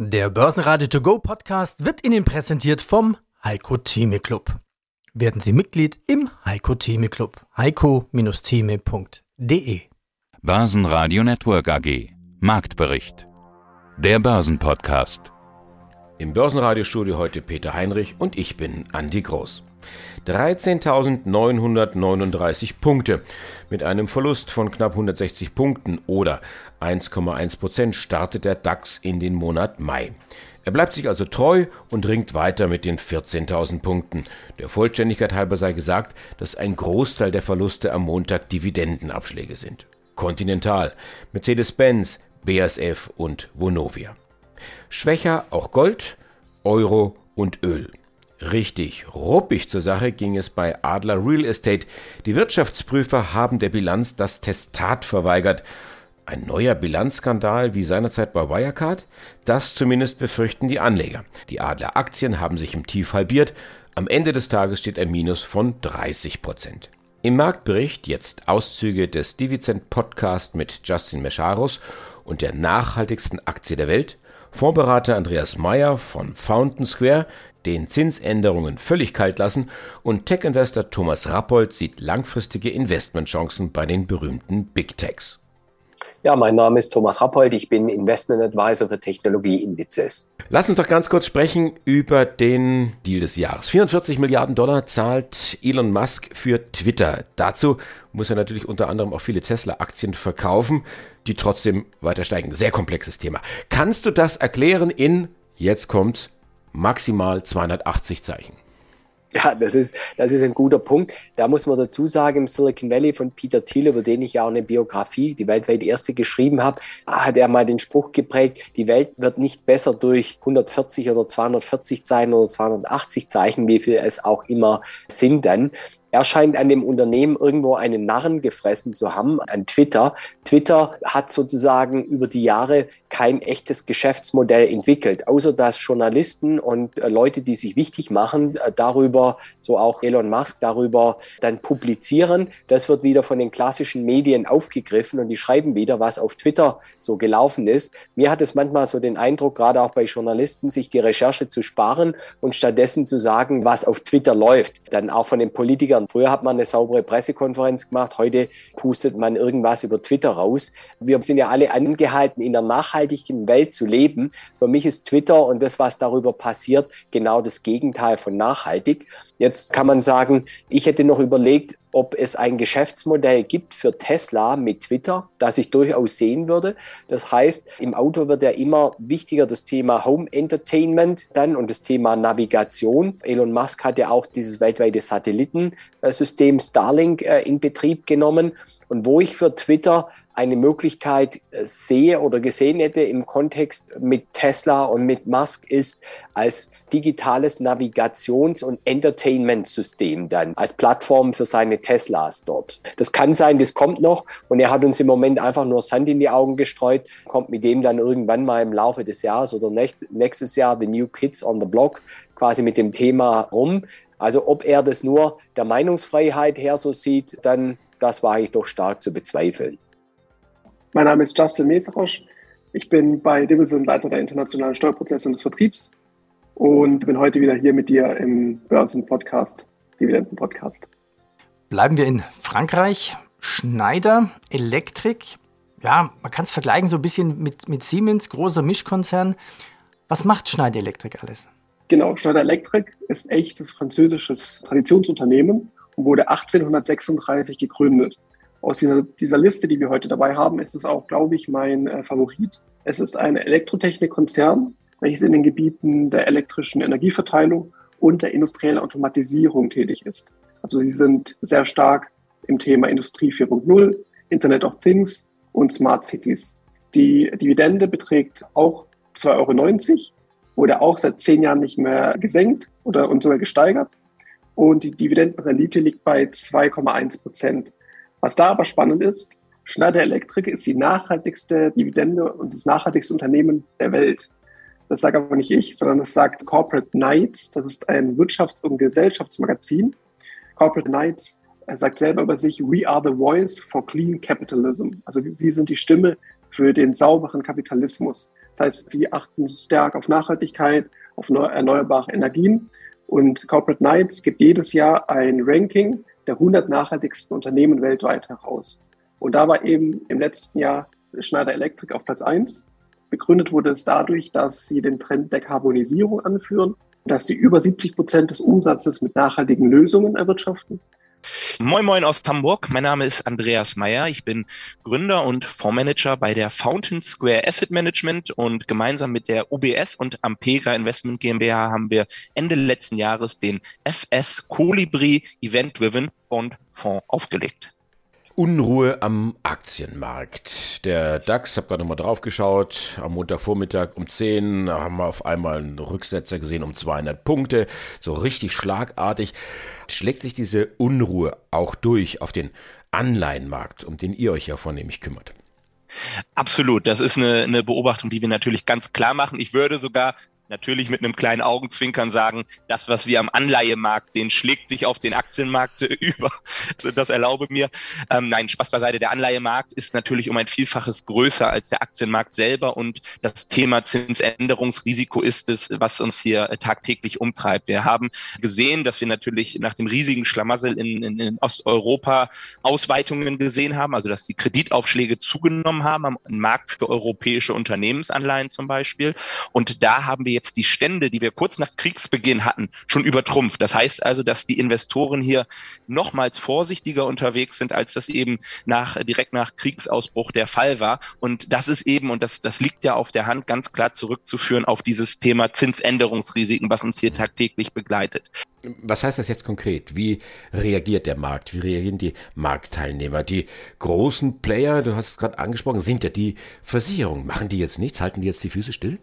Der Börsenradio To Go Podcast wird Ihnen präsentiert vom Heiko Theme Club. Werden Sie Mitglied im Heiko Theme Club. heiko-theme.de Börsenradio Network AG Marktbericht Der Börsenpodcast Im Börsenradiostudio heute Peter Heinrich und ich bin Andi Groß. 13.939 Punkte. Mit einem Verlust von knapp 160 Punkten oder 1,1 Prozent startet der DAX in den Monat Mai. Er bleibt sich also treu und ringt weiter mit den 14.000 Punkten. Der Vollständigkeit halber sei gesagt, dass ein Großteil der Verluste am Montag Dividendenabschläge sind. Continental, Mercedes-Benz, BASF und Vonovia. Schwächer auch Gold, Euro und Öl. Richtig ruppig zur Sache ging es bei Adler Real Estate. Die Wirtschaftsprüfer haben der Bilanz das Testat verweigert. Ein neuer Bilanzskandal wie seinerzeit bei Wirecard? Das zumindest befürchten die Anleger. Die Adler Aktien haben sich im Tief halbiert. Am Ende des Tages steht ein Minus von 30 Prozent. Im Marktbericht jetzt Auszüge des Divizent Podcast mit Justin Mescharos und der nachhaltigsten Aktie der Welt. Fondsberater Andreas Meyer von Fountain Square den Zinsänderungen völlig kalt lassen und Tech-Investor Thomas Rappold sieht langfristige Investmentchancen bei den berühmten Big Techs. Ja, mein Name ist Thomas Rappold, ich bin Investment Advisor für Technologieindizes. Lass uns doch ganz kurz sprechen über den Deal des Jahres. 44 Milliarden Dollar zahlt Elon Musk für Twitter. Dazu muss er natürlich unter anderem auch viele Tesla-Aktien verkaufen, die trotzdem weiter steigen. Sehr komplexes Thema. Kannst du das erklären in, jetzt kommt maximal 280 Zeichen. Ja, das ist, das ist ein guter Punkt. Da muss man dazu sagen, im Silicon Valley von Peter Thiel, über den ich ja auch eine Biografie, die weltweit erste geschrieben habe, hat er mal den Spruch geprägt, die Welt wird nicht besser durch 140 oder 240 Zeichen oder 280 Zeichen, wie viel es auch immer sind dann. Er scheint an dem Unternehmen irgendwo einen Narren gefressen zu haben, an Twitter. Twitter hat sozusagen über die Jahre kein echtes Geschäftsmodell entwickelt, außer dass Journalisten und äh, Leute, die sich wichtig machen, äh, darüber, so auch Elon Musk, darüber dann publizieren. Das wird wieder von den klassischen Medien aufgegriffen und die schreiben wieder, was auf Twitter so gelaufen ist. Mir hat es manchmal so den Eindruck, gerade auch bei Journalisten, sich die Recherche zu sparen und stattdessen zu sagen, was auf Twitter läuft. Dann auch von den Politikern erklären. Früher hat man eine saubere Pressekonferenz gemacht, heute pustet man irgendwas über Twitter raus. Wir sind ja alle angehalten, in der nachhaltigen Welt zu leben. Für mich ist Twitter und das, was darüber passiert, genau das Gegenteil von nachhaltig. Jetzt kann man sagen, ich hätte noch überlegt, ob es ein Geschäftsmodell gibt für Tesla mit Twitter, das ich durchaus sehen würde. Das heißt, im Auto wird ja immer wichtiger das Thema Home Entertainment dann und das Thema Navigation. Elon Musk hat ja auch dieses weltweite Satellitensystem Starlink äh, in Betrieb genommen. Und wo ich für Twitter eine Möglichkeit äh, sehe oder gesehen hätte im Kontext mit Tesla und mit Musk ist als digitales Navigations- und Entertainment-System dann als Plattform für seine Teslas dort. Das kann sein, das kommt noch und er hat uns im Moment einfach nur Sand in die Augen gestreut, kommt mit dem dann irgendwann mal im Laufe des Jahres oder nächstes Jahr The New Kids on the Block quasi mit dem Thema rum. Also ob er das nur der Meinungsfreiheit her so sieht, dann das war ich doch stark zu bezweifeln. Mein Name ist Justin Meserosch. Ich bin bei Divilson Leiter der internationalen Steuerprozesse und des Vertriebs und bin heute wieder hier mit dir im Börsen-Podcast, Dividenden-Podcast. Bleiben wir in Frankreich. Schneider Elektrik. Ja, man kann es vergleichen so ein bisschen mit, mit Siemens, großer Mischkonzern. Was macht Schneider Elektrik alles? Genau, Schneider Elektrik ist echtes französisches Traditionsunternehmen und wurde 1836 gegründet. Aus dieser, dieser Liste, die wir heute dabei haben, ist es auch, glaube ich, mein äh, Favorit. Es ist ein Elektrotechnikkonzern, welches in den Gebieten der elektrischen Energieverteilung und der industriellen Automatisierung tätig ist. Also sie sind sehr stark im Thema Industrie 4.0, Internet of Things und Smart Cities. Die Dividende beträgt auch 2,90 Euro, wurde auch seit zehn Jahren nicht mehr gesenkt oder und sogar gesteigert. Und die Dividendenrendite liegt bei 2,1 Prozent. Was da aber spannend ist, Schneider Electric ist die nachhaltigste Dividende und das nachhaltigste Unternehmen der Welt. Das sage aber nicht ich, sondern das sagt Corporate Knights. Das ist ein Wirtschafts- und Gesellschaftsmagazin. Corporate Knights sagt selber über sich, we are the voice for clean capitalism. Also sie sind die Stimme für den sauberen Kapitalismus. Das heißt, sie achten stark auf Nachhaltigkeit, auf erneuerbare Energien. Und Corporate Knights gibt jedes Jahr ein Ranking der 100 nachhaltigsten Unternehmen weltweit heraus. Und da war eben im letzten Jahr Schneider Electric auf Platz 1. Begründet wurde es dadurch, dass sie den Trend der Karbonisierung anführen, dass sie über 70 Prozent des Umsatzes mit nachhaltigen Lösungen erwirtschaften Moin Moin aus Hamburg. Mein Name ist Andreas Meyer. Ich bin Gründer und Fondsmanager bei der Fountain Square Asset Management und gemeinsam mit der UBS und Ampega Investment GmbH haben wir Ende letzten Jahres den FS Colibri Event Driven Bond Fonds aufgelegt. Unruhe am Aktienmarkt. Der DAX, habe gerade nochmal drauf geschaut, am Montagvormittag um 10 haben wir auf einmal einen Rücksetzer gesehen um 200 Punkte, so richtig schlagartig. Schlägt sich diese Unruhe auch durch auf den Anleihenmarkt, um den ihr euch ja vornehmlich kümmert? Absolut, das ist eine, eine Beobachtung, die wir natürlich ganz klar machen. Ich würde sogar natürlich mit einem kleinen Augenzwinkern sagen, das, was wir am Anleihemarkt sehen, schlägt sich auf den Aktienmarkt über. Also das erlaube mir. Ähm, nein, Spaß beiseite. Der Anleihemarkt ist natürlich um ein Vielfaches größer als der Aktienmarkt selber und das Thema Zinsänderungsrisiko ist es, was uns hier tagtäglich umtreibt. Wir haben gesehen, dass wir natürlich nach dem riesigen Schlamassel in, in, in Osteuropa Ausweitungen gesehen haben, also dass die Kreditaufschläge zugenommen haben am Markt für europäische Unternehmensanleihen zum Beispiel. Und da haben wir jetzt die Stände, die wir kurz nach Kriegsbeginn hatten, schon übertrumpft. Das heißt also, dass die Investoren hier nochmals vorsichtiger unterwegs sind, als das eben nach, direkt nach Kriegsausbruch der Fall war. Und das ist eben, und das, das liegt ja auf der Hand, ganz klar zurückzuführen auf dieses Thema Zinsänderungsrisiken, was uns hier tagtäglich begleitet. Was heißt das jetzt konkret? Wie reagiert der Markt? Wie reagieren die Marktteilnehmer? Die großen Player, du hast es gerade angesprochen, sind ja die Versicherungen. Machen die jetzt nichts? Halten die jetzt die Füße still?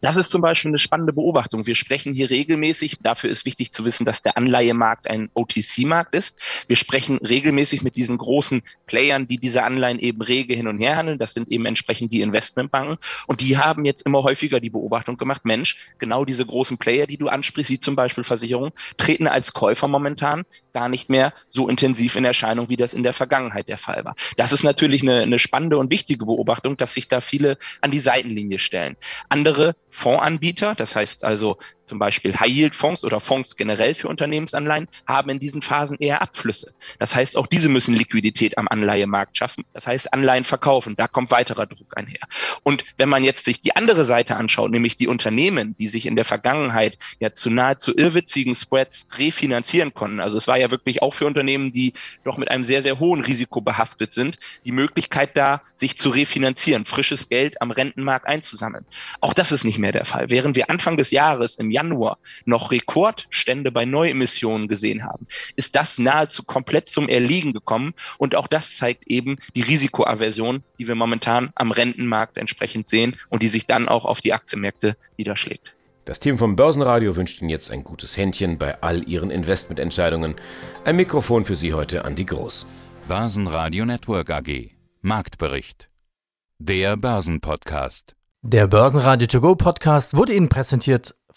Das ist zum Beispiel eine spannende Beobachtung. Wir sprechen hier regelmäßig, dafür ist wichtig zu wissen, dass der Anleihemarkt ein OTC-Markt ist. Wir sprechen regelmäßig mit diesen großen Playern, die diese Anleihen eben rege hin und her handeln. Das sind eben entsprechend die Investmentbanken. Und die haben jetzt immer häufiger die Beobachtung gemacht, Mensch, genau diese großen Player, die du ansprichst, wie zum Beispiel Versicherungen, treten als Käufer momentan gar nicht mehr so intensiv in Erscheinung, wie das in der Vergangenheit der Fall war. Das ist natürlich eine, eine spannende und wichtige Beobachtung, dass sich da viele an die Seitenlinie stellen. Andere andere Fondsanbieter, das heißt also zum Beispiel High-Yield-Fonds oder Fonds generell für Unternehmensanleihen, haben in diesen Phasen eher Abflüsse. Das heißt, auch diese müssen Liquidität am Anleihemarkt schaffen. Das heißt, Anleihen verkaufen. Da kommt weiterer Druck einher. Und wenn man jetzt sich die andere Seite anschaut, nämlich die Unternehmen, die sich in der Vergangenheit ja zu nahezu irrwitzigen Spreads refinanzieren konnten. Also es war ja wirklich auch für Unternehmen, die doch mit einem sehr, sehr hohen Risiko behaftet sind, die Möglichkeit da, sich zu refinanzieren, frisches Geld am Rentenmarkt einzusammeln. Auch das ist nicht mehr der Fall. Während wir Anfang des Jahres im Januar noch Rekordstände bei Neuemissionen gesehen haben, ist das nahezu komplett zum Erliegen gekommen. Und auch das zeigt eben die Risikoaversion, die wir momentan am Rentenmarkt entsprechend sehen und die sich dann auch auf die Aktienmärkte niederschlägt. Das Team vom Börsenradio wünscht Ihnen jetzt ein gutes Händchen bei all Ihren Investmententscheidungen. Ein Mikrofon für Sie heute an die Groß. Börsenradio Network AG. Marktbericht. Der Börsenpodcast. Der Börsenradio To Go Podcast wurde Ihnen präsentiert